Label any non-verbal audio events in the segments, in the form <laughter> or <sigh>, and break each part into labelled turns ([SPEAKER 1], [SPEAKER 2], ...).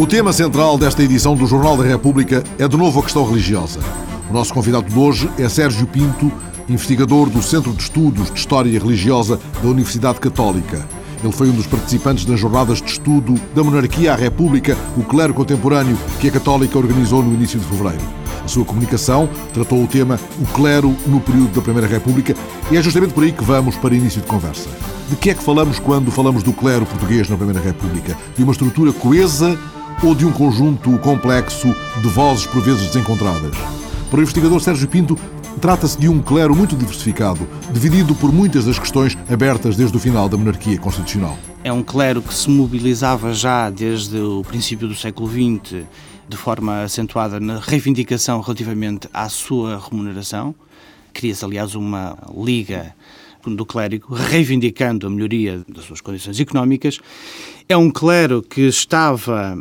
[SPEAKER 1] O tema central desta edição do Jornal da República é de novo a questão religiosa. O nosso convidado de hoje é Sérgio Pinto, investigador do Centro de Estudos de História Religiosa da Universidade Católica. Ele foi um dos participantes das jornadas de estudo da monarquia à República, o clero contemporâneo, que a Católica organizou no início de fevereiro. A sua comunicação tratou o tema O clero no período da Primeira República e é justamente por aí que vamos para início de conversa. De que é que falamos quando falamos do clero português na Primeira República? De uma estrutura coesa ou de um conjunto complexo de vozes por vezes desencontradas? Para o investigador Sérgio Pinto, Trata-se de um clero muito diversificado, dividido por muitas das questões abertas desde o final da monarquia constitucional.
[SPEAKER 2] É um clero que se mobilizava já desde o princípio do século XX de forma acentuada na reivindicação relativamente à sua remuneração. Cria-se, aliás, uma liga do clérigo, reivindicando a melhoria das suas condições económicas. É um clero que estava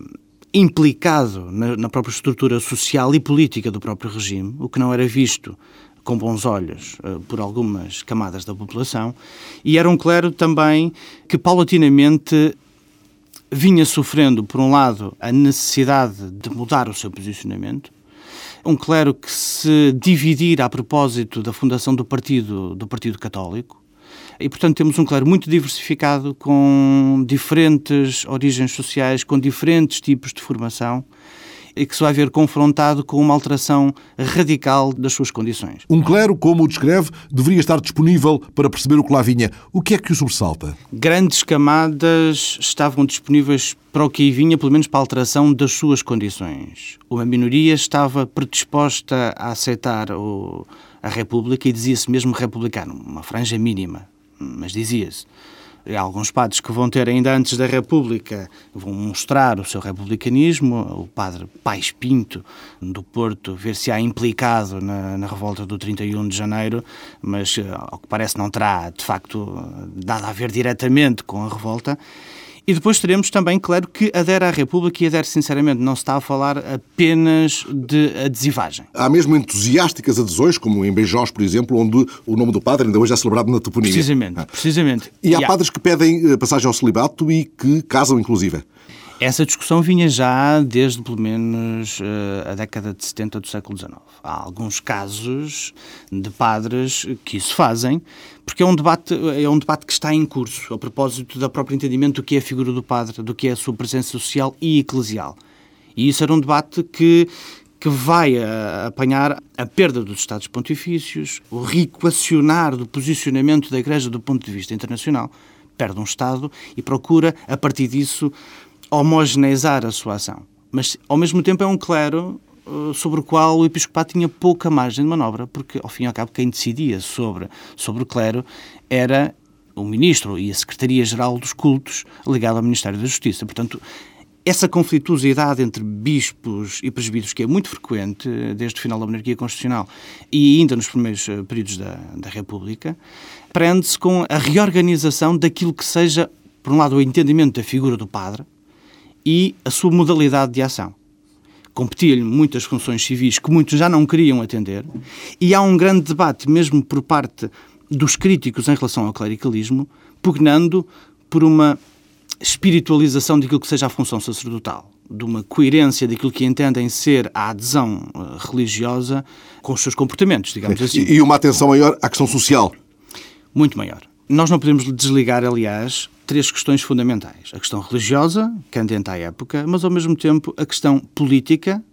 [SPEAKER 2] implicado na, na, própria estrutura social e política do próprio regime, o que não era visto com bons olhos uh, por algumas camadas da população, e era um clero também que paulatinamente vinha sofrendo, por um lado, a necessidade de mudar o seu posicionamento, um clero que se dividir a propósito da fundação do partido do Partido Católico, e, portanto, temos um clero muito diversificado, com diferentes origens sociais, com diferentes tipos de formação e que se vai ver confrontado com uma alteração radical das suas condições.
[SPEAKER 1] Um clero, como o descreve, deveria estar disponível para perceber o que lá vinha. O que é que o sobressalta?
[SPEAKER 2] Grandes camadas estavam disponíveis para o que vinha, pelo menos para a alteração das suas condições. Uma minoria estava predisposta a aceitar o, a República e dizia-se mesmo republicano, uma franja mínima mas dizia-se. Alguns padres que vão ter, ainda antes da República, vão mostrar o seu republicanismo. O padre Pais Pinto, do Porto, ver-se-á implicado na, na, revolta do 31 de janeiro, mas, eh, ao que parece, não terá, de facto, nada a ver diretamente com a revolta. E depois teremos também, claro, que adere à República e adere sinceramente. Não se está a falar apenas de adesivagem.
[SPEAKER 1] Há mesmo entusiásticas adesões, como em Beijós, por exemplo, onde o nome do padre ainda hoje é celebrado na toponímia.
[SPEAKER 2] Precisamente, ah. precisamente.
[SPEAKER 1] E, há, há padres que pedem eh, passagem ao celibato e que casam, inclusive.
[SPEAKER 2] Essa discussão vinha já desde pelo menos eh, a década de 70 do século XIX. Há alguns casos de padres que isso fazem, porque é um debate, é um debate que está em curso, a propósito do próprio entendimento do que é a figura do padre, do que é a sua presença social e eclesial. E isso era um debate que, que vai a, apanhar a perda dos Estados Pontifícios, o reequacionar do posicionamento da Igreja do ponto de vista internacional. Perde um Estado e procura, a partir disso, homogeneizar a sua ação. Mas, ao mesmo tempo, é um clero eh, sobre o qual o episcopado tinha pouca margem de manobra, porque, ao fim e ao cabo, quem decidia sobre, sobre o clero era o ministro e a Secretaria-Geral dos Cultos, ligado ao Ministério da Justiça. Portanto, essa conflituosidade entre bispos e presbíteros, que é muito frequente eh, desde o final da monarquia constitucional e ainda nos primeiros eh, períodos da, da República, prende-se com a reorganização daquilo que seja, por um lado, o entendimento da figura do padre, e a sua modalidade de ação. Competia-lhe muitas funções civis que muitos já não queriam atender, e há um grande debate, mesmo por parte dos críticos em relação ao clericalismo, pugnando por uma espiritualização daquilo que seja a função sacerdotal, de uma coerência daquilo que entendem ser a adesão eh, religiosa com os seus comportamentos, digamos assim.
[SPEAKER 1] E uma atenção maior à questão social.
[SPEAKER 2] Muito maior. Nós não podemos desligar, aliás, três questões fundamentais. A questão religiosa, candente à época, mas ao mesmo tempo a questão política,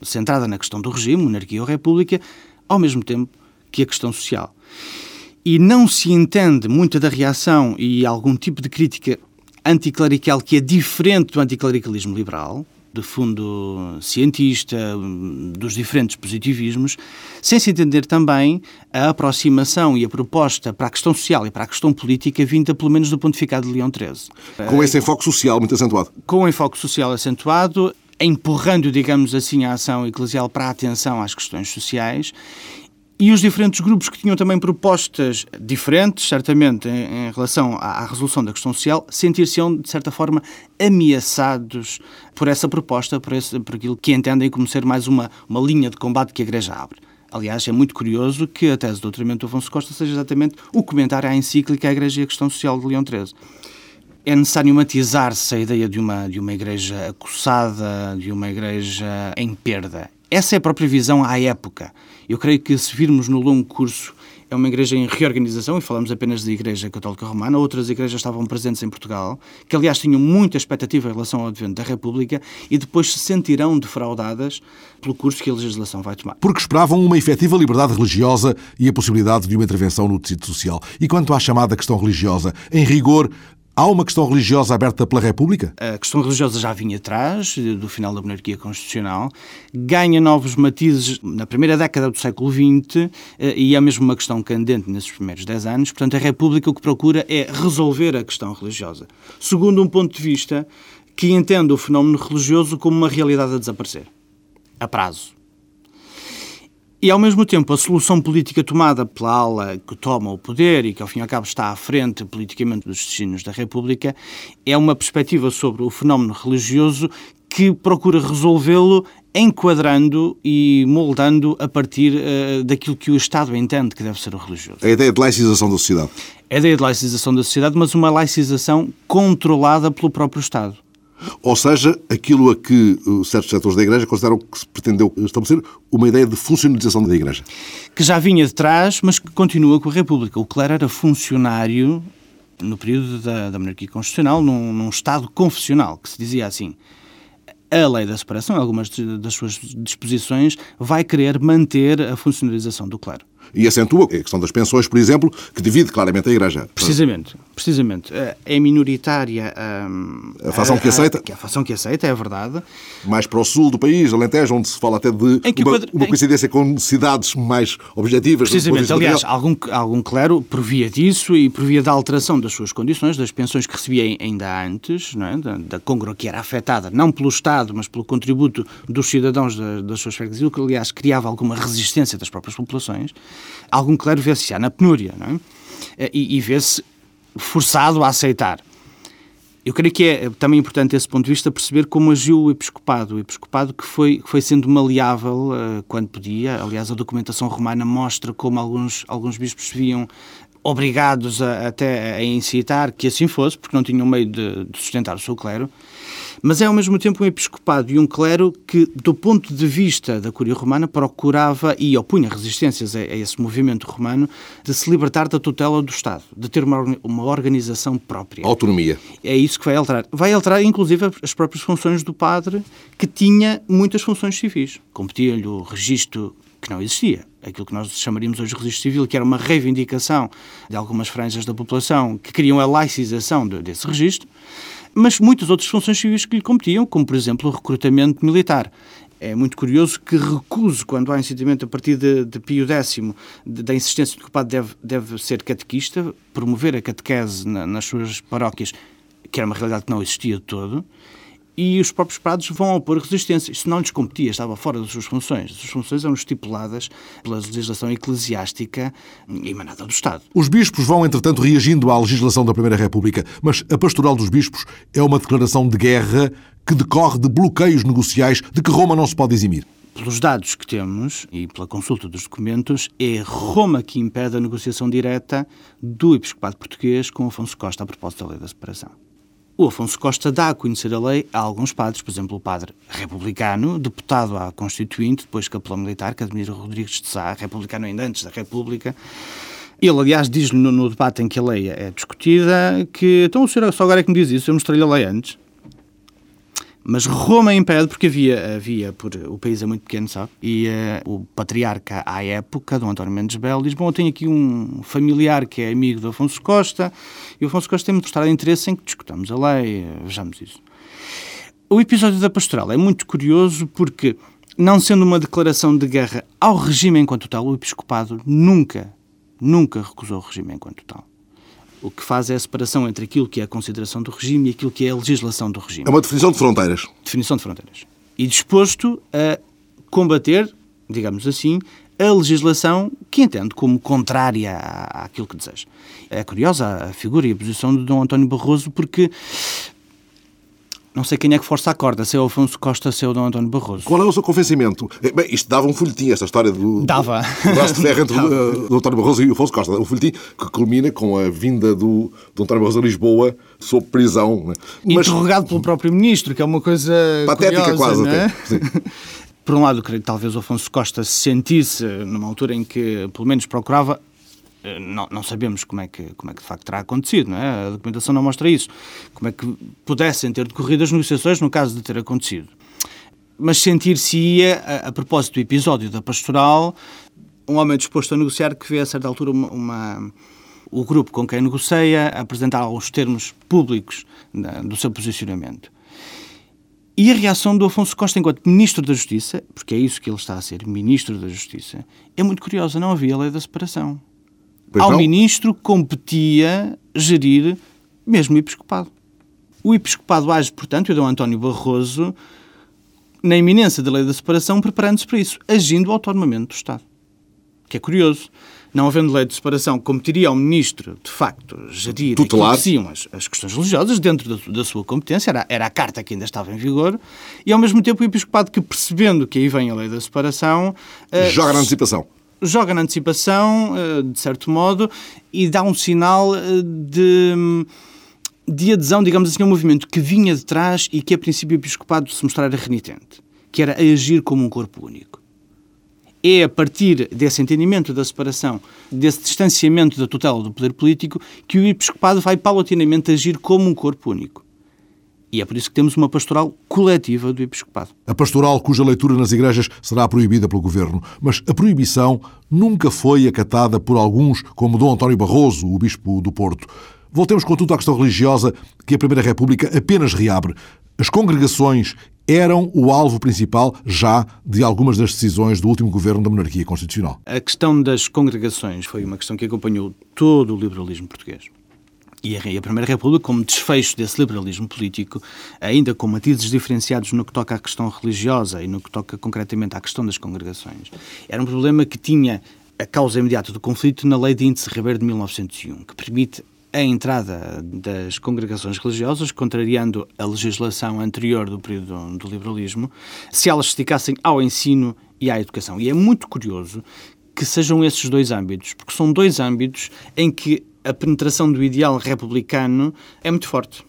[SPEAKER 2] centrada na questão do regime, monarquia ou república, ao mesmo tempo que a questão social. E não se entende muita da reação e algum tipo de crítica anticlerical que é diferente do anticlericalismo liberal, de fundo cientista, dos diferentes positivismos, sem se entender também a aproximação e a proposta para a questão social e para a questão política vinda pelo menos do pontificado de Leão XIII.
[SPEAKER 1] Com esse enfoque social muito acentuado.
[SPEAKER 2] Com o enfoque social acentuado, empurrando, digamos assim, a ação eclesial para a atenção às questões sociais e os diferentes grupos que tinham também propostas diferentes, certamente, em, em relação à, à, resolução da questão social, sentir-se-ão, de certa forma, ameaçados por essa proposta, por, esse, por aquilo que entendem como ser mais uma, uma linha de combate que a Igreja abre. Aliás, é muito curioso que a tese do doutoramento do Afonso Costa seja exatamente o comentário à encíclica A Igreja e a Questão Social de Leão XIII. é necessário matizar-se a ideia de uma, de uma igreja acossada, de uma igreja em perda. Essa é a própria visão à época. Eu creio que se virmos no longo curso é uma igreja em reorganização, e falamos apenas da Igreja Católica Romana, outras igrejas estavam presentes em Portugal, que aliás tinham muita expectativa em relação ao advento da República e depois se sentirão defraudadas pelo curso que a legislação vai tomar.
[SPEAKER 1] Porque esperavam uma efetiva liberdade religiosa e a possibilidade de uma intervenção no tecido social. E quanto à chamada questão religiosa, em rigor, Há uma questão religiosa aberta pela República?
[SPEAKER 2] A questão religiosa já vinha atrás, do final da monarquia constitucional, ganha novos matizes na primeira década do século XX eh, e é mesmo uma questão candente nesses primeiros dez anos. Portanto, a República o que procura é resolver a questão religiosa, segundo um ponto de vista que entende o fenómeno religioso como uma realidade a desaparecer, a prazo. E, ao mesmo tempo, a solução política tomada pela ala que toma o poder e que, ao fim e ao cabo, está à frente politicamente dos destinos da República, é uma perspectiva sobre o fenómeno religioso que procura resolvê-lo enquadrando e moldando a partir uh, daquilo que o Estado entende que deve ser o religioso.
[SPEAKER 1] A ideia de laicização da sociedade.
[SPEAKER 2] A ideia de laicização da sociedade, mas uma laicização controlada pelo próprio Estado.
[SPEAKER 1] Ou seja, aquilo a que certos setores da Igreja consideram que se pretendeu estabelecer uma ideia de funcionalização da Igreja.
[SPEAKER 2] Que já vinha de trás, mas que continua com a República. O clero era funcionário no período da, da monarquia constitucional, num, num Estado confessional, que se dizia assim a lei da separação, algumas das suas disposições, vai querer manter a funcionalização do clero
[SPEAKER 1] e acentua a questão das pensões, por exemplo, que divide claramente a Igreja.
[SPEAKER 2] Precisamente, precisamente. É minoritária
[SPEAKER 1] hum, a, a fação que aceita.
[SPEAKER 2] A, a, fação que aceita, é verdade.
[SPEAKER 1] Mais para o sul do país, Alentejo, onde se fala até de uma, quadro... uma, coincidência em... com cidades mais objetivas.
[SPEAKER 2] Precisamente, aliás, algum, algum clero provia disso e provia da alteração das suas condições, das pensões que recebia ainda antes, não é? da, da congro que era afetada, não pelo Estado, mas pelo contributo dos cidadãos da, das suas freguesias, o que aliás criava alguma resistência das próprias populações algum clero vê-se já na penúria é? e, e vê-se forçado a aceitar. Eu creio que é também importante, desse ponto de vista, perceber como agiu o episcopado. O episcopado que foi, que foi sendo maleável uh, quando podia. Aliás, a documentação romana mostra como alguns, alguns bispos se viam obrigados a, até a incitar que assim fosse, porque não tinham meio de, de sustentar o seu clero mas é ao mesmo tempo um episcopado e um clero que, do ponto de vista da Curia Romana, procurava e opunha resistências a, a esse movimento romano de se libertar da tutela do Estado, de ter uma, uma organização própria.
[SPEAKER 1] Autonomia.
[SPEAKER 2] É isso que vai alterar. Vai alterar, inclusive, as próprias funções do padre, que tinha muitas funções civis. Competia-lhe o registro que não existia. Aquilo que nós chamaríamos hoje de registro civil, que era uma reivindicação de algumas franjas da população que queriam a laicização desse registro mas muitas outras funções civis que lhe competiam, como por exemplo o recrutamento militar. É muito curioso que recuse, quando há incitamento a partir de, de Pio X, de, da insistência de que o padre deve, deve ser catequista, promover a catequese na, nas suas paróquias, que era uma realidade que não existia de todo, e os próprios padres vão opor resistência. Isso não lhes competia, estava fora das suas funções. As suas funções eram estipuladas pela legislação eclesiástica emanada do Estado.
[SPEAKER 1] Os bispos vão, entretanto, reagindo à legislação da Primeira República, mas a pastoral dos bispos é uma declaração de guerra que decorre de bloqueios negociais de que Roma não se pode eximir.
[SPEAKER 2] Pelos dados que temos e pela consulta dos documentos, é Roma que impede a negociação direta do episcopado português com Afonso Costa a propósito da lei da separação. O Afonso Costa dá a conhecer a lei a alguns padres, por exemplo, o padre republicano, deputado à Constituinte, depois capelão militar, Cademiro Rodrigues de Sá, republicano ainda antes da República. Ele, aliás, diz no, no debate em que a lei é discutida que, então o senhor só agora é que me diz isso, eu mostrei-lhe a lei antes. Mas Roma impede, porque havia, havia por, o país é muito pequeno, sabe? E uh, o patriarca à época, Dom António Mendes Belo, diz: Bom, eu tenho aqui um familiar que é amigo do Afonso Costa, e o Afonso Costa tem mostrado interesse em que discutamos a lei, eh, vejamos isso. O episódio da pastoral é muito curioso porque, não sendo uma declaração de guerra ao regime enquanto tal, o episcopado nunca, nunca recusou o regime enquanto tal o que faz é a separação entre aquilo que é a consideração do regime e aquilo que é a legislação do regime.
[SPEAKER 1] É uma definição de fronteiras.
[SPEAKER 2] Definição de fronteiras. E disposto a combater, digamos assim, a legislação que entende como contrária àquilo que deseja. É curiosa a figura e a posição de Dom António Barroso porque Não sei quem é que força a corda, se é o Afonso Costa, se é o Dom António Barroso.
[SPEAKER 1] Qual é o seu convencimento? Eh, bem, isto dava um folhetim, esta história do,
[SPEAKER 2] dava.
[SPEAKER 1] do braço de ferro entre o <laughs> Dom António Barroso e o Afonso Costa. Um folhetim que culmina com a vinda do Dom António Barroso a Lisboa sob prisão. Né?
[SPEAKER 2] Mas... Interrogado pelo próprio ministro, que é uma coisa
[SPEAKER 1] Patética
[SPEAKER 2] curiosa,
[SPEAKER 1] quase
[SPEAKER 2] é?
[SPEAKER 1] até. <laughs>
[SPEAKER 2] Por um lado, creio que talvez o Afonso Costa se sentisse, numa altura em que, pelo menos, procurava eh, não, não, sabemos como é, que, como é que de facto terá acontecido, não é? A documentação não mostra isso. Como é que pudessem ter decorrido as negociações no caso de ter acontecido. Mas sentir-se-ia, a, a, propósito do episódio da pastoral, um homem disposto a negociar que vê a certa altura uma, uma o grupo com quem negocia apresentar alguns termos públicos do seu posicionamento. E a reação do Afonso Costa enquanto Ministro da Justiça, porque é isso que ele está a ser, Ministro da Justiça, é muito curiosa. Não havia lei da separação. Pois Ao não? ministro competia gerir mesmo o episcopado. O episcopado age, portanto, e o Dom António Barroso, na iminência da lei da separação, preparando-se para isso, agindo autonomamente do Estado. Que é curioso. Não havendo lei de separação, competiria ao ministro, de facto, gerir
[SPEAKER 1] Tutelar.
[SPEAKER 2] que as, as questões religiosas dentro da, da, sua competência, era, era a carta que ainda estava em vigor, e ao mesmo tempo o episcopado que, percebendo que aí vem a lei da separação...
[SPEAKER 1] Uh, Joga na antecipação
[SPEAKER 2] joga na antecipação, eh, de certo modo, e dá um sinal eh, de, de adesão, digamos assim, a um movimento que vinha de trás e que, a princípio, o episcopado se mostrara renitente, que era agir como um corpo único. É a partir desse entendimento da separação, desse distanciamento da tutela do poder político, que o episcopado vai paulatinamente agir como um corpo único. E é por isso que temos uma pastoral coletiva do episcopado.
[SPEAKER 1] A pastoral cuja leitura nas igrejas será proibida pelo governo, mas a proibição nunca foi acatada por alguns, como Dom António Barroso, o bispo do Porto. Voltemos, contudo, à questão religiosa que a Primeira República apenas reabre. As congregações eram o alvo principal já de algumas das decisões do último governo da monarquia constitucional.
[SPEAKER 2] A questão das congregações foi uma questão que acompanhou todo o liberalismo português e a Primeira República, como desfecho desse liberalismo político, ainda com matizes diferenciados no que toca à questão religiosa e no que toca concretamente à questão das congregações, era um problema que tinha a causa imediata do conflito na Lei de Índice Ribeiro de 1901, que permite a entrada das congregações religiosas, contrariando a legislação anterior do período do liberalismo, se elas se dedicassem ao ensino e à educação. E é muito curioso que sejam esses dois âmbitos, porque são dois âmbitos em que a penetração do ideal republicano é muito forte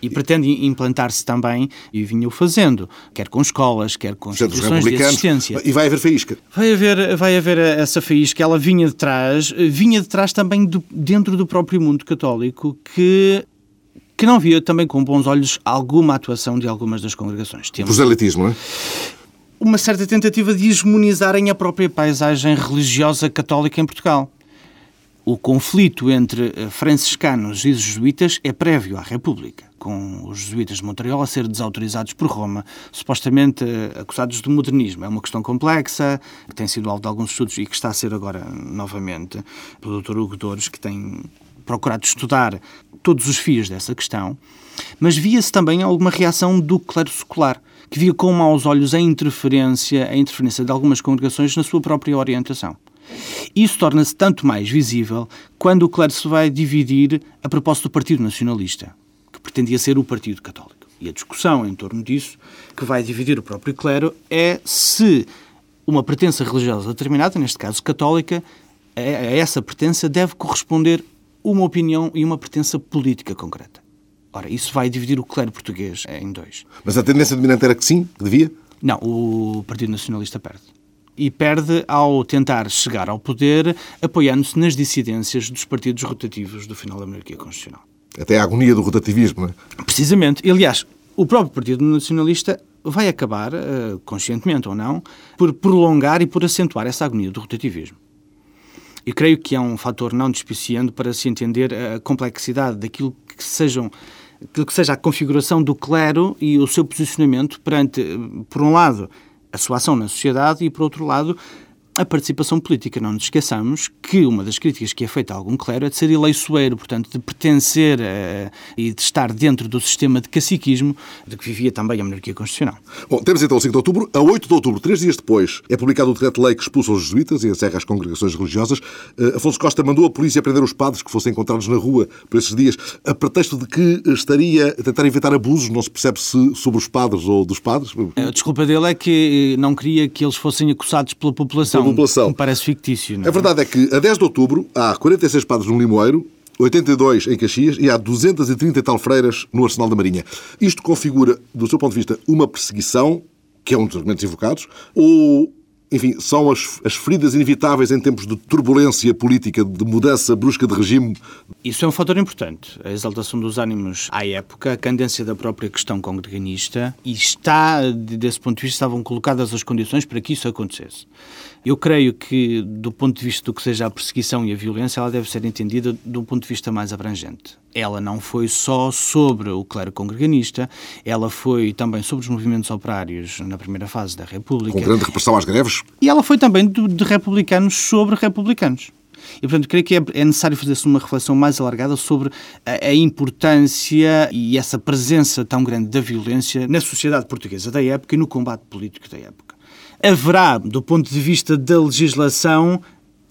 [SPEAKER 2] e pretende implantar-se também, e vinha-o fazendo, quer com escolas, quer com instituições de assistência.
[SPEAKER 1] E vai haver faísca.
[SPEAKER 2] Vai haver, vai haver essa faísca, ela vinha de trás, vinha de trás também do, dentro do próprio mundo católico, que que não via também com bons olhos alguma atuação de algumas das congregações.
[SPEAKER 1] Temos... Proselitismo, não é?
[SPEAKER 2] Uma certa tentativa de hegemonizarem a própria paisagem religiosa católica em Portugal. O conflito entre eh, franciscanos e jesuítas é prévio à República, com os jesuítas de Montreal a ser desautorizados por Roma, supostamente eh, acusados de modernismo. É uma questão complexa, que tem sido alvo de alguns estudos e que está a ser agora novamente pelo Dr. Hugo Dores, que tem procurado estudar todos os fios dessa questão, mas via-se também alguma reação do clero secular, que via com maus olhos a interferência, a interferência de algumas congregações na sua própria orientação. Isso torna-se tanto mais visível quando o clero se vai dividir a propósito do Partido Nacionalista, que pretendia ser o Partido Católico. E a discussão em torno disso, que vai dividir o próprio clero, é se uma pertença religiosa determinada, neste caso católica, a essa pertença deve corresponder uma opinião e uma pertença política concreta. Ora, isso vai dividir o clero português em dois.
[SPEAKER 1] Mas a tendência dominante era que sim, que devia?
[SPEAKER 2] Não, o Partido Nacionalista perde e perde ao tentar chegar ao poder apoiando-se nas dissidências dos partidos rotativos do final da monarquia constitucional.
[SPEAKER 1] Até a agonia do rotativismo, não é?
[SPEAKER 2] Precisamente. Aliás, o próprio Partido Nacionalista vai acabar, eh, conscientemente ou não, por prolongar e por acentuar essa agonia do rotativismo. E creio que é um fator não despiciando para se entender a complexidade daquilo que sejam aquilo que seja a configuração do clero e o seu posicionamento perante, por um lado, a sua ação na sociedade e, por outro lado, a participação política. Não nos esqueçamos que uma das críticas que é feita a algum clero é de ser eleiçoeiro, portanto, de pertencer uh, e de estar dentro do sistema de caciquismo de que vivia também a monarquia constitucional.
[SPEAKER 1] Bom, temos então o 5 de outubro. A 8 de outubro, três dias depois, é publicado o decreto-lei que expulsa os jesuítas e encerra as congregações religiosas. Uh, Afonso Costa mandou a polícia prender os padres que fossem encontrados na rua por esses dias, a pretexto de que estaria a tentar evitar abusos, não se percebe se sobre os padres ou dos padres.
[SPEAKER 2] A desculpa dele é que não queria que eles fossem acusados pela população. População. Parece fictício. Não
[SPEAKER 1] é? A verdade é que, a 10 de outubro, há 46 padres no Limoeiro, 82 em Caxias e há 230 e tal freiras no Arsenal da Marinha. Isto configura, do seu ponto de vista, uma perseguição, que é um dos argumentos invocados, ou enfim, são as, as feridas inevitáveis em tempos de turbulência política, de mudança brusca de regime.
[SPEAKER 2] Isso é um fator importante. A exaltação dos ânimos à época, a candência da própria questão congreganista, e está, desse ponto de vista, estavam colocadas as condições para que isso acontecesse. Eu creio que, do ponto de vista do que seja a perseguição e a violência, ela deve ser entendida de um ponto de vista mais abrangente. Ela não foi só sobre o clero congreganista, ela foi também sobre os movimentos operários na primeira fase da República.
[SPEAKER 1] Com grande repressão às greves?
[SPEAKER 2] E ela foi também de, de republicanos sobre republicanos. E, portanto, creio que é, é necessário fazer-se uma reflexão mais alargada sobre a, a, importância e essa presença tão grande da violência na sociedade portuguesa da época e no combate político da época haverá, do ponto de vista da legislação,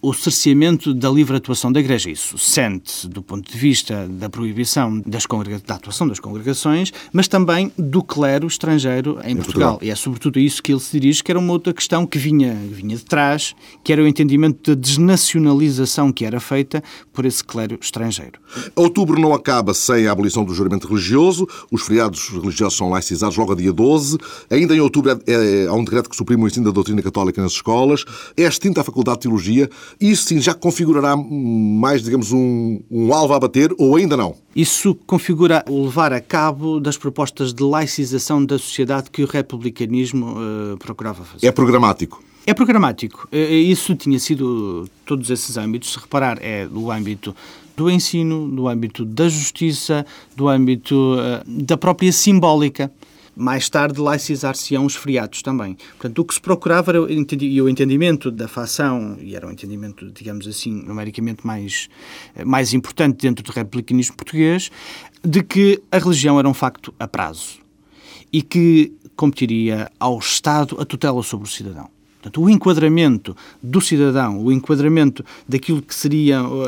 [SPEAKER 2] o cerceamento da livre atuação da Igreja. Isso sente do ponto de vista da proibição das da atuação das congregações, mas também do clero estrangeiro em, em Portugal. Portugal. E é sobretudo a isso que ele se dirige, que era uma outra questão que vinha, vinha de trás, que era o entendimento da desnacionalização que era feita por esse clero estrangeiro.
[SPEAKER 1] Outubro não acaba sem a abolição do juramento religioso. Os feriados religiosos são laicizados logo a dia 12. Ainda em outubro é, é, há um decreto que suprime o ensino da doutrina católica nas escolas. É extinta a Faculdade de Teologia isso sim já configurará mais, digamos, um, um alvo a bater ou ainda não?
[SPEAKER 2] Isso configura o levar a cabo das propostas de laicização da sociedade que o republicanismo uh, procurava fazer.
[SPEAKER 1] É programático?
[SPEAKER 2] É programático. Eh, eh, isso tinha sido, todos esses âmbitos, se reparar, é do âmbito do ensino, do âmbito da justiça, do âmbito uh, da própria simbólica mais tarde laicizar-se-ão os feriados também. Portanto, o que se procurava era e o entendimento da facção, e era um entendimento, digamos assim, numericamente mais, mais importante dentro do republicanismo português, de que a religião era um facto a prazo e que competiria ao Estado a tutela sobre o cidadão. Portanto, o enquadramento do cidadão, o enquadramento daquilo que seria uh,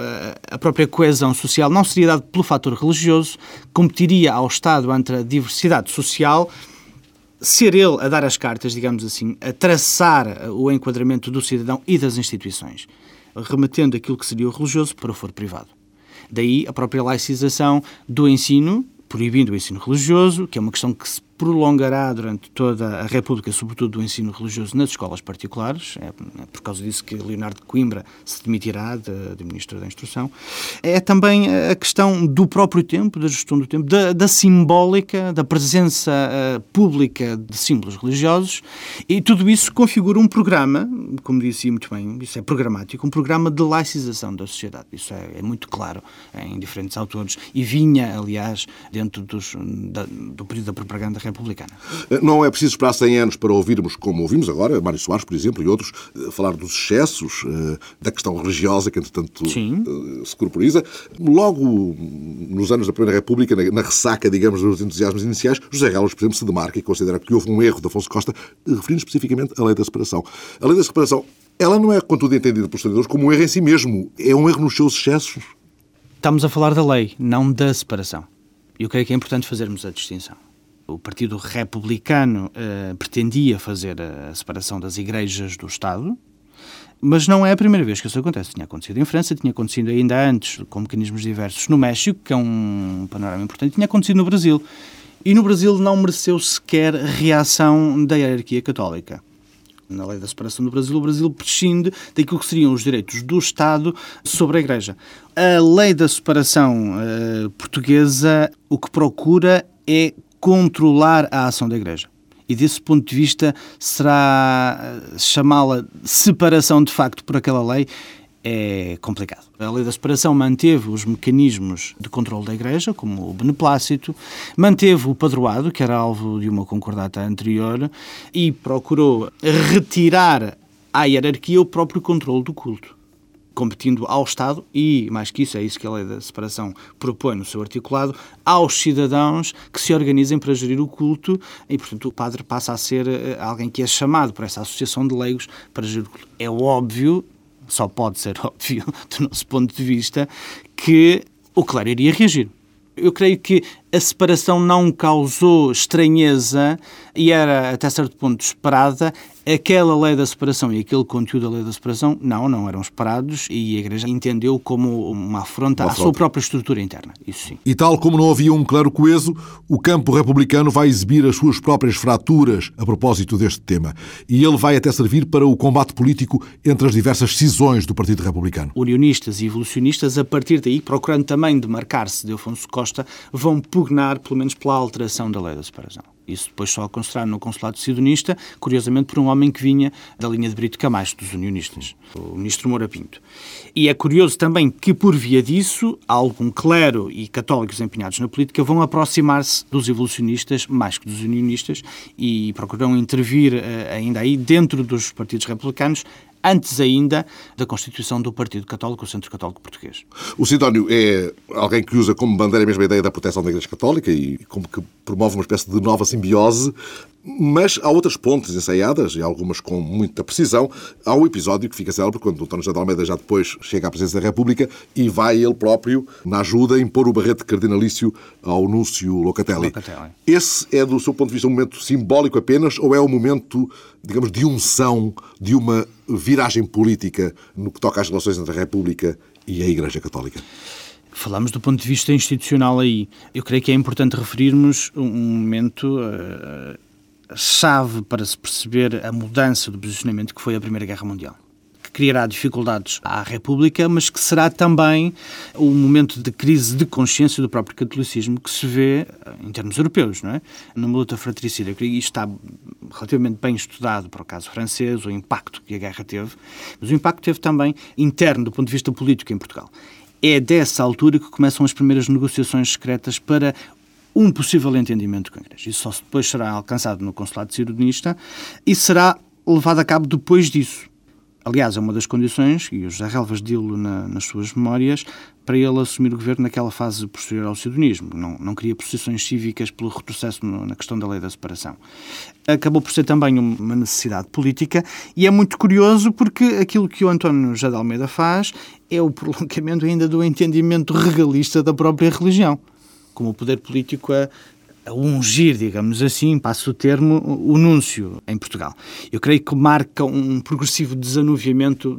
[SPEAKER 2] a própria coesão social, não seria dado pelo fator religioso, competiria ao Estado entre a diversidade social, ser ele a dar as cartas, digamos assim, a traçar o enquadramento do cidadão e das instituições, remetendo aquilo que seria o religioso para o foro privado. Daí a própria laicização do ensino, proibindo o ensino religioso, que é uma questão que se prolongará durante toda a República, sobretudo do ensino religioso nas escolas particulares. É, é por causa disso que Leonardo de Coimbra se demitirá de, de, Ministro da Instrução. É também a questão do próprio tempo, da gestão do tempo, da, da simbólica, da presença uh, pública de símbolos religiosos e tudo isso configura um programa, como disse muito bem, isso é programático, um programa de laicização da sociedade. Isso é, é muito claro em diferentes autores e vinha, aliás, dentro dos, da, do período da propaganda republicana.
[SPEAKER 1] Não é preciso esperar 100 anos para ouvirmos, como ouvimos agora, Mário Soares, por exemplo, e outros, eh, falar dos excessos, eh, da questão religiosa que, entretanto, Sim. Eh, se corporiza. Logo nos anos da Primeira República, na ressaca, digamos, dos entusiasmos iniciais, José Relos, por exemplo, se demarca e considera que houve um erro de Afonso Costa, referindo especificamente a lei da separação. A lei da separação, ela não é, contudo, entendida pelos historiadores como um erro em si mesmo. É um erro nos seus excessos.
[SPEAKER 2] Estamos a falar da lei, não da separação. Eu creio que é importante fazermos a distinção o Partido Republicano uh, pretendia fazer a separação das igrejas do Estado, mas não é a primeira vez que isso acontece. Tinha acontecido em França, tinha acontecido ainda antes, com mecanismos diversos, no México, que é um panorama importante, tinha acontecido no Brasil. E no Brasil não mereceu sequer reação da hierarquia católica. Na lei da separação do Brasil, o Brasil prescinde daquilo que seriam os direitos do Estado sobre a Igreja. A lei da separação uh, portuguesa o que procura é controlar a ação da Igreja. E desse ponto de vista, será eh, chamá-la separação de facto por aquela lei é complicado. A lei da separação manteve os mecanismos de controle da Igreja, como o beneplácito, manteve o padroado, que era alvo de uma concordata anterior, e procurou retirar à hierarquia o próprio controle do culto competindo ao Estado e, mais que isso, é isso que a lei da separação propõe no seu articulado, aos cidadãos que se organizem para gerir o culto e, portanto, o padre passa a ser eh, alguém que é chamado por essa associação de leigos para gerir o culto. É óbvio, só pode ser <laughs> óbvio, do nosso ponto de vista, que o clero iria reagir. Eu creio que a separação não causou estranheza e era até certo ponto esperada. Aquela lei da separação e aquele conteúdo da lei da separação, não, não eram esperados e a Igreja entendeu como uma afronta uma à sua própria estrutura interna. Isso sim.
[SPEAKER 1] E tal como não havia um claro coeso, o campo republicano vai exibir as suas próprias fraturas a propósito deste tema. E ele vai até servir para o combate político entre as diversas cisões do Partido Republicano.
[SPEAKER 2] Unionistas e evolucionistas, a partir daí, procurando também demarcar-se de Afonso Costa, vão pugnar, pelo menos, pela alteração da lei da separação. Isso depois só a no consulado sidonista, curiosamente por um homem que vinha da linha de Brito Camacho, dos unionistas, o ministro Moura Pinto. E é curioso também que, por via disso, algum clero e católicos empenhados na política vão aproximar-se dos evolucionistas mais que dos unionistas e procurarão intervir eh, ainda aí dentro dos partidos republicanos antes ainda da constituição do Partido Católico, o Centro Católico Português.
[SPEAKER 1] O Sidónio é alguém que usa como bandeira a mesma ideia da proteção da Igreja Católica e como que promove uma espécie de nova simbiose, mas há outras pontes ensaiadas, e algumas com muita precisão. Há um episódio que fica célebre quando o António José de Almeida já depois chega à presidência da República e vai ele próprio, na ajuda, a impor o barrete cardinalício ao Núncio Locatelli. Locatelli. Esse é, do seu ponto de vista, um momento simbólico apenas ou é um momento, digamos, de unção, de uma viragem política no que toca às relações entre a República e a Igreja Católica?
[SPEAKER 2] Falamos do ponto de vista institucional aí. Eu creio que é importante referirmos um momento uh, chave para se perceber a mudança do posicionamento que foi a Primeira Guerra Mundial que criará dificuldades à República, mas que será também um momento de crise de consciência do próprio catolicismo que se vê eh, em termos europeus, não é? Numa luta fratricida. Isto está relativamente bem estudado para o caso francês, o impacto que a guerra teve, mas o impacto teve também interno do ponto de vista político em Portugal. É dessa altura que começam as primeiras negociações secretas para um possível entendimento com a Igreja. Isso só depois será alcançado no consulado cironista e será levado a cabo depois disso. Aliás, é uma das condições, e o José Relvas dilo na, nas suas memórias, para ele assumir o governo naquela fase posterior ao sidonismo. Não, não queria posições cívicas pelo retrocesso no, na questão da lei da separação. Acabou por ser também uma necessidade política e é muito curioso porque aquilo que o António José de Almeida faz é o prolongamento ainda do entendimento regalista da própria religião, como o poder político a a ungir, digamos assim, passo o termo, o núncio em Portugal. Eu creio que marca um progressivo desanuviamento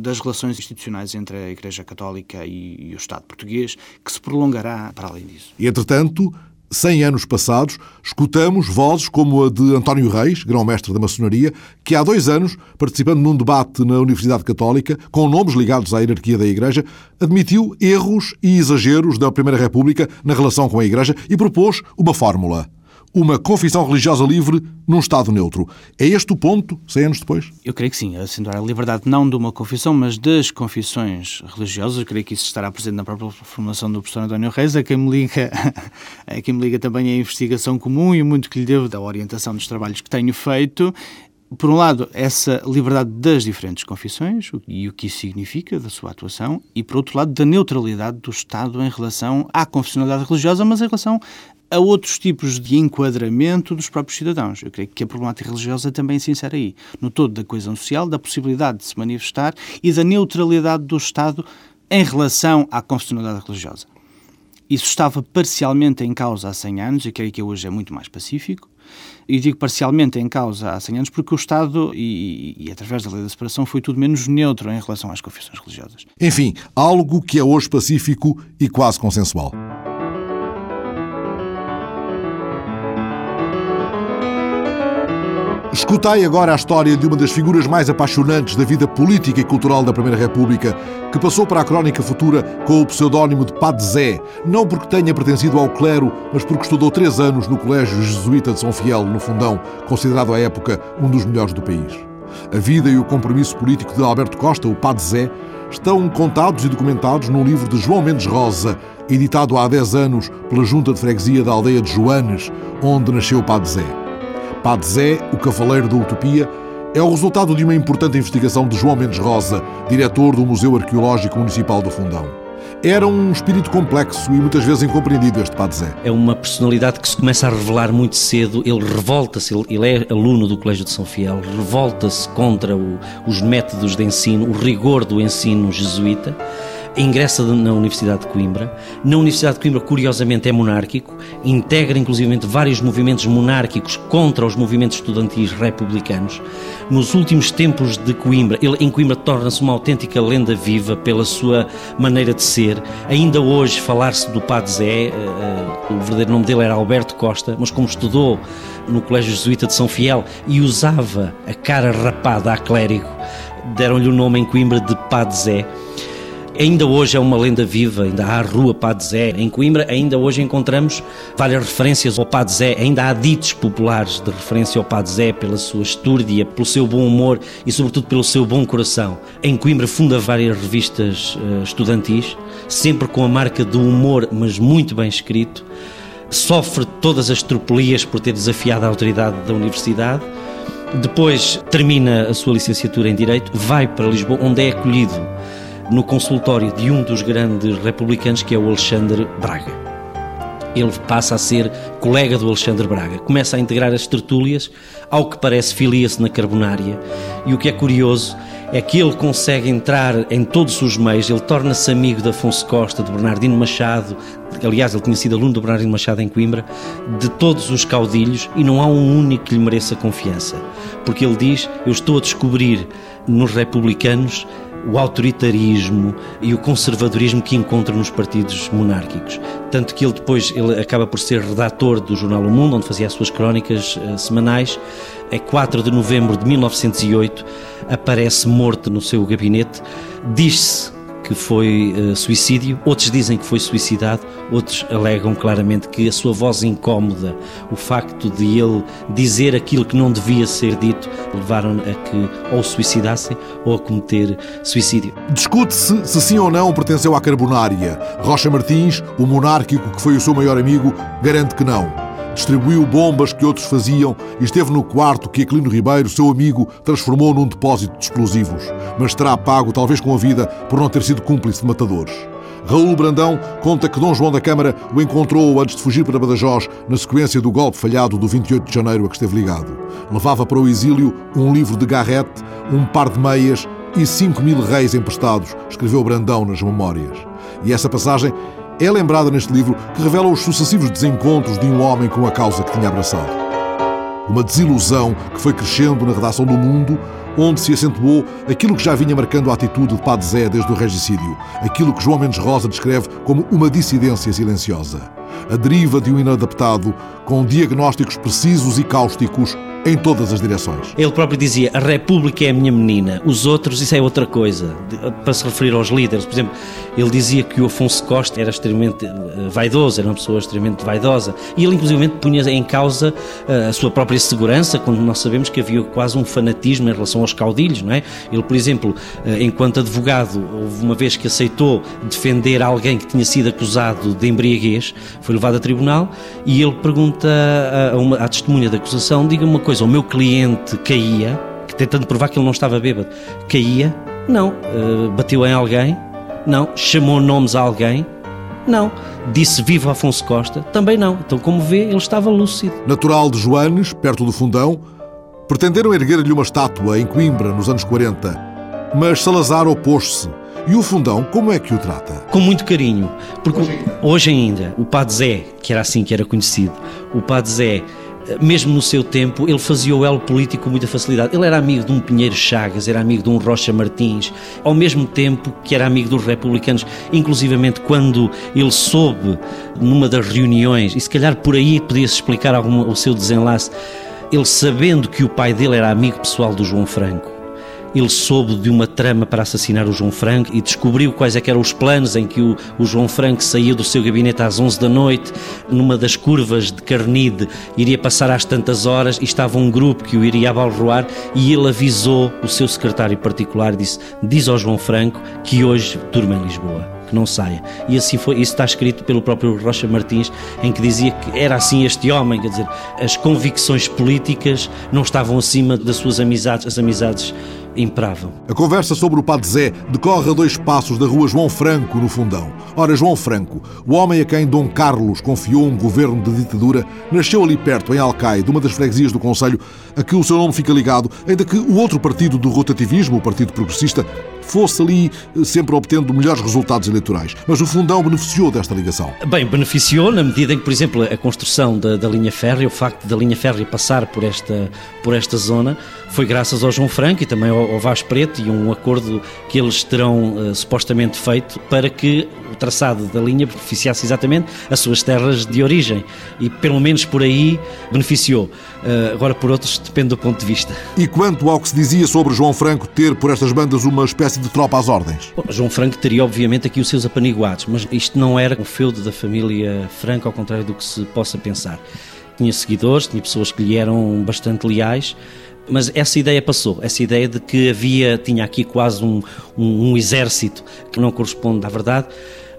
[SPEAKER 2] das relações institucionais entre a Igreja Católica e, e o Estado português, que se prolongará para além disso.
[SPEAKER 1] E, entretanto, 100 anos passados, escutamos vozes como a de António Reis, grão-mestre da maçonaria, que há dois anos, participando num debate na Universidade Católica, com nomes ligados à hierarquia da Igreja, admitiu erros e exageros da Primeira República na relação com a Igreja e propôs uma fórmula uma confissão religiosa livre num Estado neutro. É este o ponto, 100 anos depois?
[SPEAKER 2] Eu creio que sim. Acentuar a liberdade não de uma confissão, mas das confissões religiosas. Eu creio que isso estará presente na própria formação do professor António Reis, a quem me liga, <laughs> a quem me liga também a investigação comum e muito que lhe devo da orientação dos trabalhos que tenho feito por um lado, essa liberdade das diferentes confissões e o que isso significa da sua atuação, e por outro lado, da neutralidade do Estado em relação à confessionalidade religiosa, mas em relação a outros tipos de enquadramento dos próprios cidadãos. Eu creio que a problemática religiosa também se insere aí, no todo da coesão social, da possibilidade de se manifestar e da neutralidade do Estado em relação à confessionalidade religiosa. Isso estava parcialmente em causa há 100 anos, e creio que hoje é muito mais pacífico. E digo parcialmente em causa há 100 anos porque o Estado, e, e, através da lei da separação, foi tudo menos neutro em relação às confissões religiosas.
[SPEAKER 1] Enfim, algo que é hoje pacífico e quase consensual. Escutai agora a história de uma das figuras mais apaixonantes da vida política e cultural da Primeira República, que passou para a crónica futura com o pseudónimo de Padre Zé, não porque tenha pertencido ao clero, mas porque estudou três anos no Colégio Jesuíta de São Fiel, no Fundão, considerado à época um dos melhores do país. A vida e o compromisso político de Alberto Costa, o Padre Zé, estão contados e documentados num livro de João Mendes Rosa, editado há 10 anos pela Junta de Freguesia da aldeia de Joanes, onde nasceu o Padre Zé. Padre Zé, o cavaleiro da utopia, é o resultado de uma importante investigação de João Mendes Rosa, diretor do Museu Arqueológico Municipal do Fundão. Era um espírito complexo e muitas vezes incompreendido este Padre Zé.
[SPEAKER 3] É uma personalidade que se começa a revelar muito cedo. Ele revolta-se, ele é aluno do Colégio de São Fiel, revolta-se contra o, os métodos de ensino, o rigor do ensino jesuíta ingressa na Universidade de Coimbra. Na Universidade de Coimbra, curiosamente, é monárquico, integra inclusivamente vários movimentos monárquicos contra os movimentos estudantis republicanos. Nos últimos tempos de Coimbra, ele em Coimbra torna-se uma autêntica lenda viva pela sua maneira de ser. Ainda hoje, falar-se do Padre Zé, uh, o verdadeiro nome dele era Alberto Costa, mas como estudou no Colégio Jesuíta de São Fiel e usava a cara rapada a clérigo, deram-lhe o nome em Coimbra de Padre Zé. Ainda hoje é uma lenda viva, ainda há a Rua Padre Zé. Em Coimbra, ainda hoje encontramos várias referências ao Padre Zé. Ainda há ditos populares de referência ao Padre Zé pela sua estúrdia, pelo seu bom humor e, sobretudo, pelo seu bom coração. Em Coimbra, funda várias revistas uh, estudantis, sempre com a marca do humor, mas muito bem escrito. Sofre todas as tropelias por ter desafiado a autoridade da universidade. Depois termina a sua licenciatura em Direito, vai para Lisboa, onde é acolhido no consultório de um dos grandes republicanos, que é o Alexandre Braga. Ele passa a ser colega do Alexandre Braga, começa a integrar as tertúlias, ao que parece filia-se na carbonária. E o que é curioso é que ele consegue entrar em todos os meios, ele torna-se amigo de Afonso Costa, de Bernardino Machado, aliás, ele tinha sido aluno do Bernardino Machado em Coimbra, de todos os caudilhos, e não há um único que lhe mereça confiança. Porque ele diz: Eu estou a descobrir nos republicanos o autoritarismo e o conservadorismo que encontra nos partidos monárquicos. Tanto que ele depois ele acaba por ser redator do jornal O Mundo, onde fazia as suas crónicas uh, semanais. É 4 de novembro de 1908, aparece morto no seu gabinete. Diz-se que foi uh, suicídio, outros dizem que foi suicidado, outros alegam claramente que a sua voz incómoda, o facto de ele dizer aquilo que não devia ser dito, levaram a que ou suicidassem ou a cometer suicídio.
[SPEAKER 1] Discute-se se sim ou não pertenceu à Carbonária. Rocha Martins, o monárquico que foi o seu maior amigo, garante que não distribuiu bombas que outros faziam e esteve no quarto que Aquilino Ribeiro, seu amigo, transformou num depósito de explosivos, mas terá pago, talvez com a vida, por não ter sido cúmplice de matadores. Raul Brandão conta que Dom João da Câmara o encontrou antes de fugir para Badajoz na sequência do golpe falhado do 28 de janeiro a que esteve ligado. Levava para o exílio um livro de garrete, um par de meias e 5 mil reis emprestados, escreveu Brandão nas memórias. E essa passagem é lembrada neste livro que revela os sucessivos desencontros de um homem com a causa que tinha abraçado. Uma desilusão que foi crescendo na redação do Mundo, onde se acentuou aquilo que já vinha marcando a atitude de Padre Zé desde o regicídio, aquilo que João Mendes Rosa descreve como uma dissidência silenciosa. A deriva de um inadaptado com diagnósticos precisos e cáusticos em todas as direções.
[SPEAKER 3] Ele próprio dizia: a República é a minha menina, os outros, isso é outra coisa. Para se referir aos líderes, por exemplo, ele dizia que o Afonso Costa era extremamente eh, vaidoso, era uma pessoa extremamente vaidosa, e ele, inclusive, punha em causa eh, a sua própria segurança, quando nós sabemos que havia quase um fanatismo em relação aos caudilhos, não é? Ele, por exemplo, eh, enquanto advogado, houve uma vez que aceitou defender alguém que tinha sido acusado de embriaguez, foi levado a tribunal, e ele pergunta à, uma, à testemunha da acusação: diga-me uma coisa coisa, o meu cliente caía, tentando provar que ele não estava bêbado, caía, não. Uh, bateu em alguém, não. Chamou nomes a alguém, não. Disse vivo Afonso Costa, também não. Então, como vê, ele estava lúcido.
[SPEAKER 1] Natural de Joanes, perto do Fundão, pretenderam erguer-lhe uma estátua em Coimbra nos anos 40, mas Salazar opôs-se. E o Fundão, como é que o trata?
[SPEAKER 3] Com muito carinho, porque hoje ainda, hoje ainda o Padre Zé, que era assim que era conhecido, o Padre Zé mesmo no seu tempo, ele fazia o elo político com muita facilidade. Ele era amigo de um Pinheiro Chagas, era amigo de um Rocha Martins, ao mesmo tempo que era amigo dos republicanos, inclusivamente quando ele soube, numa das reuniões, e se calhar por aí podia-se explicar algum, o seu desenlace, ele sabendo que o pai dele era amigo pessoal do João Franco, ele soube de uma trama para assassinar o João Franco e descobriu quais é eram os planos em que o, o, João Franco saía do seu gabinete às 11 da noite, numa das curvas de Carnide, iria passar às tantas horas e estava um grupo que o iria abalroar e ele avisou o seu secretário particular, disse, diz ao João Franco que hoje durma em Lisboa. que não saia. E assim foi, isso está escrito pelo próprio Rocha Martins, em que dizia que era assim este homem, quer dizer, as convicções políticas não estavam acima das suas amizades, as amizades imperavam.
[SPEAKER 1] A conversa sobre o Padre Zé decorre a dois passos da rua João Franco, no Fundão. Ora, João Franco, o homem a quem Dom Carlos confiou um governo de ditadura, nasceu ali perto, em Alcaide, uma das freguesias do Conselho, a que o seu nome fica ligado, ainda que o outro partido do rotativismo, o Partido Progressista, fosse ali eh, sempre obtendo melhores resultados eleitorais. Mas o Fundão beneficiou desta ligação.
[SPEAKER 3] Bem, beneficiou na medida em que, por exemplo, a construção da, da linha férrea, o facto da linha férrea passar por esta, por esta zona, foi graças ao João Franco e também ao, ao Vaz Preto e um acordo que eles terão uh, supostamente feito para que traçado da linha beneficiasse exatamente as suas terras de origem. E pelo menos por aí beneficiou. Uh, agora, por outros, depende do ponto de vista.
[SPEAKER 1] E quanto ao que se dizia sobre João Franco ter por estas bandas uma espécie de tropa às ordens?
[SPEAKER 3] Bom, João Franco teria, obviamente, aqui os seus apaniguados, mas isto não era um feudo da família Franco, ao contrário do que se possa pensar. Tinha seguidores, tinha pessoas que lhe eram bastante leais, mas essa ideia passou, essa ideia de que havia, tinha aqui quase um, um, um exército que não corresponde à verdade,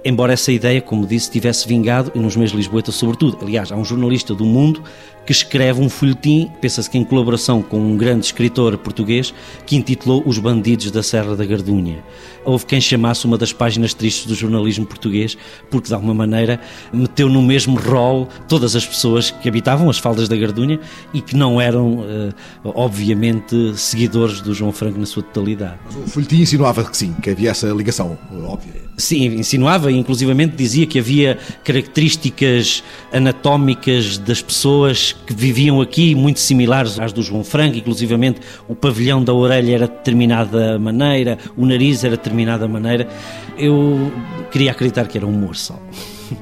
[SPEAKER 3] embora essa ideia, como disse, tivesse vingado, e nos meios de Lisboeta sobretudo. Aliás, há um jornalista do Mundo que escreve um folhetim, pensa-se que em colaboração com um grande escritor português, que intitulou Os Bandidos da Serra da Gardunha. Houve quem chamasse uma das páginas tristes do jornalismo português, porque de alguma maneira meteu no mesmo rol todas as pessoas que habitavam as faldas da Gardunha e que não eram, eh, obviamente, seguidores do João Franco na sua totalidade.
[SPEAKER 1] O folhetim insinuava que sim, que havia essa ligação óbvia.
[SPEAKER 3] Sim, insinuava e inclusivamente dizia que havia características anatómicas das pessoas que viviam aqui muito similares às do João Franco, inclusivamente o pavilhão da orelha era de determinada maneira, o nariz era de determinada maneira. Eu queria acreditar que era um humor só.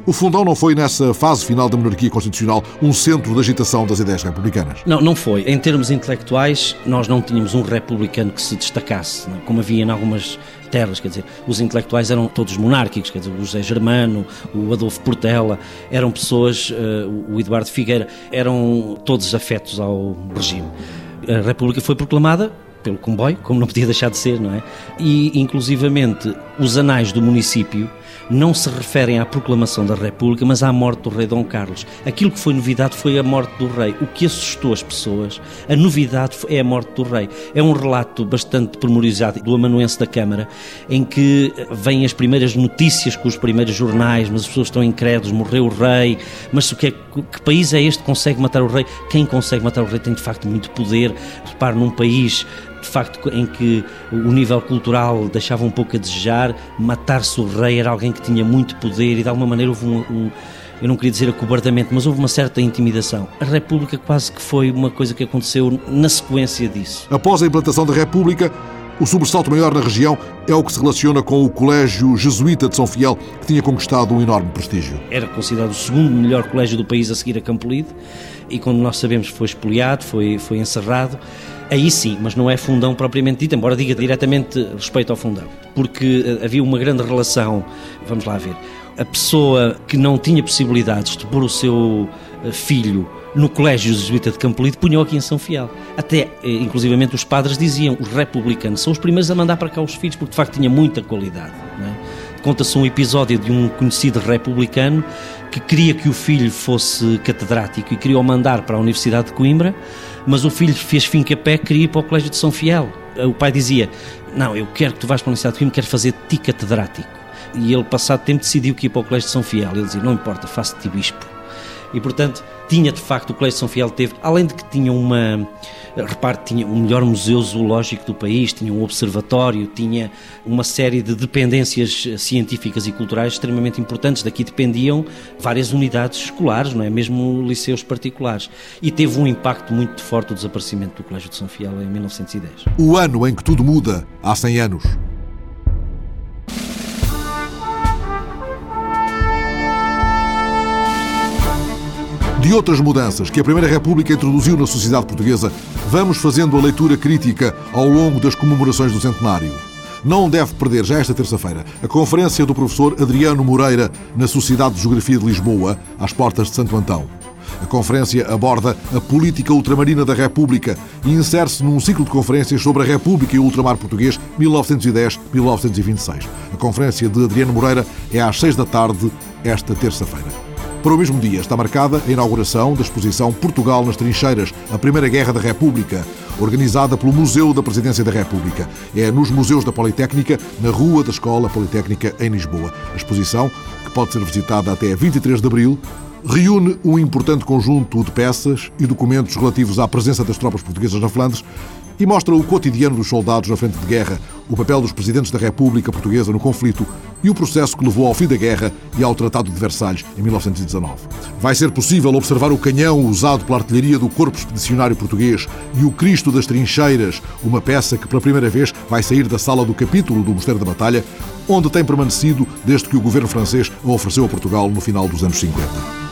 [SPEAKER 1] O Fundão não foi, nessa fase final da monarquia constitucional, um centro de agitação das ideias republicanas?
[SPEAKER 3] Não, não foi. Em termos intelectuais, nós não tínhamos um republicano que se destacasse, como havia em algumas terras, quer dizer, os intelectuais eram todos monárquicos, quer dizer, o José Germano, o Adolfo Portela, eram pessoas, uh, o Eduardo Figueira, eram todos afetos ao regime. A República foi proclamada pelo comboio, como não podia deixar de ser, não é? E, inclusivamente, os anais do município não se referem à proclamação da República, mas à morte do rei Dom Carlos. Aquilo que foi novidade foi a morte do rei. O que assustou as pessoas, a novidade é a morte do rei. É um relato bastante pormenorizado do amanuense da Câmara, em que vêm as primeiras notícias com os primeiros jornais, mas as pessoas estão incrédulas, morreu o rei, mas o que, é, que país é este que consegue matar o rei? Quem consegue matar o rei tem de facto muito poder. Repare, num país facto em que o nível cultural deixava um pouco a desejar, matar-se o rei era alguém que tinha muito poder e de alguma maneira houve um, um eu não queria dizer acobardamento, mas houve uma certa intimidação. A República quase que foi uma coisa que aconteceu na sequência disso.
[SPEAKER 1] Após a implantação da República, o sobressalto maior na região é o que se relaciona com o Colégio Jesuíta de São Fiel, que tinha conquistado um enorme prestígio.
[SPEAKER 3] Era considerado o segundo melhor colégio do país a seguir a Campolide e, como nós sabemos, foi expoliado, foi, foi encerrado. Aí sim, mas não é fundão propriamente dito, embora diga diretamente respeito ao fundão, porque eh, havia uma grande relação, vamos lá ver, a pessoa que não tinha possibilidades de pôr o seu eh, filho no Colégio Jesuíta de Campolide punham aqui em São Fiel. Até, eh, inclusivamente, os padres diziam, os republicanos são os primeiros a mandar para cá os filhos, porque de facto tinha muita qualidade. É? Conta-se um episódio de um conhecido republicano que queria que o filho fosse catedrático e queria o mandar para a Universidade de Coimbra, mas o filho fez fim que a pé queria ir para o Colégio de São Fiel. O pai dizia: Não, eu quero que tu vás para a Universidade de Coimbra, quero fazer ti catedrático. E ele, passado tempo, decidiu que ia para o Colégio de São Fiel. Ele dizia: Não importa, faço-te bispo. E portanto, tinha de facto, o Colégio São Fiel teve, além de que tinha uma repare, tinha o melhor museu zoológico do país, tinha um observatório, tinha uma série de dependências científicas e culturais extremamente importantes. Daqui dependiam várias unidades escolares, não é? Mesmo liceus particulares. E teve um impacto muito forte o desaparecimento do Colégio de São Fiel em 1910.
[SPEAKER 1] O ano em que tudo muda, há 100 anos. De outras mudanças que a Primeira República introduziu na sociedade portuguesa, vamos fazendo a leitura crítica ao longo das comemorações do centenário. Não deve perder, já esta terça-feira, a conferência do professor Adriano Moreira na Sociedade de Geografia de Lisboa, às portas de Santo Antão. A conferência aborda a política ultramarina da República e insere-se num ciclo de conferências sobre a República e o ultramar português 1910-1926. A conferência de Adriano Moreira é às seis da tarde, esta terça-feira. Para o mesmo dia está marcada a inauguração da exposição Portugal nas Trincheiras, a Primeira Guerra da República, organizada pelo Museu da Presidência da República. É nos Museus da Politécnica, na Rua da Escola Politécnica, em Lisboa. A exposição, que pode ser visitada até 23 de abril, reúne um importante conjunto de peças e documentos relativos à presença das tropas portuguesas na Flandres e mostra o cotidiano dos soldados na frente de guerra, o papel dos presidentes da República Portuguesa no conflito e o processo que levou ao fim da guerra e ao Tratado de Versalhes em 1919. Vai ser possível observar o canhão usado pela artilharia do Corpo Expedicionário Português e o Cristo das Trincheiras, uma peça que pela primeira vez vai sair da sala do capítulo do Mosteiro da Batalha, onde tem permanecido desde que o governo francês a ofereceu a Portugal no final dos anos 50.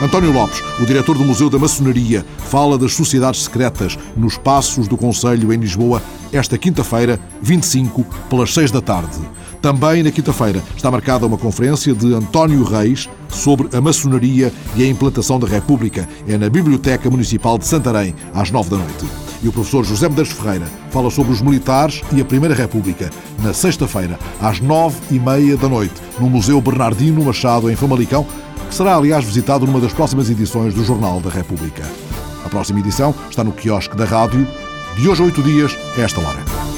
[SPEAKER 1] António Lopes, o diretor do Museu da Maçonaria, fala das sociedades secretas nos Passos do Conselho em Lisboa esta quinta-feira, 25, pelas 6 da tarde. Também na quinta-feira está marcada uma conferência de António Reis sobre a maçonaria e a implantação da República. É na Biblioteca Municipal de Santarém, às 9 da noite. E o professor José Medeiros Ferreira fala sobre os militares e a Primeira República, na sexta-feira, às nove e meia da noite, no Museu Bernardino Machado, em Famalicão, que será, aliás, visitado numa das próximas edições do Jornal da República. A próxima edição está no quiosque da rádio, de hoje a oito dias, a esta hora.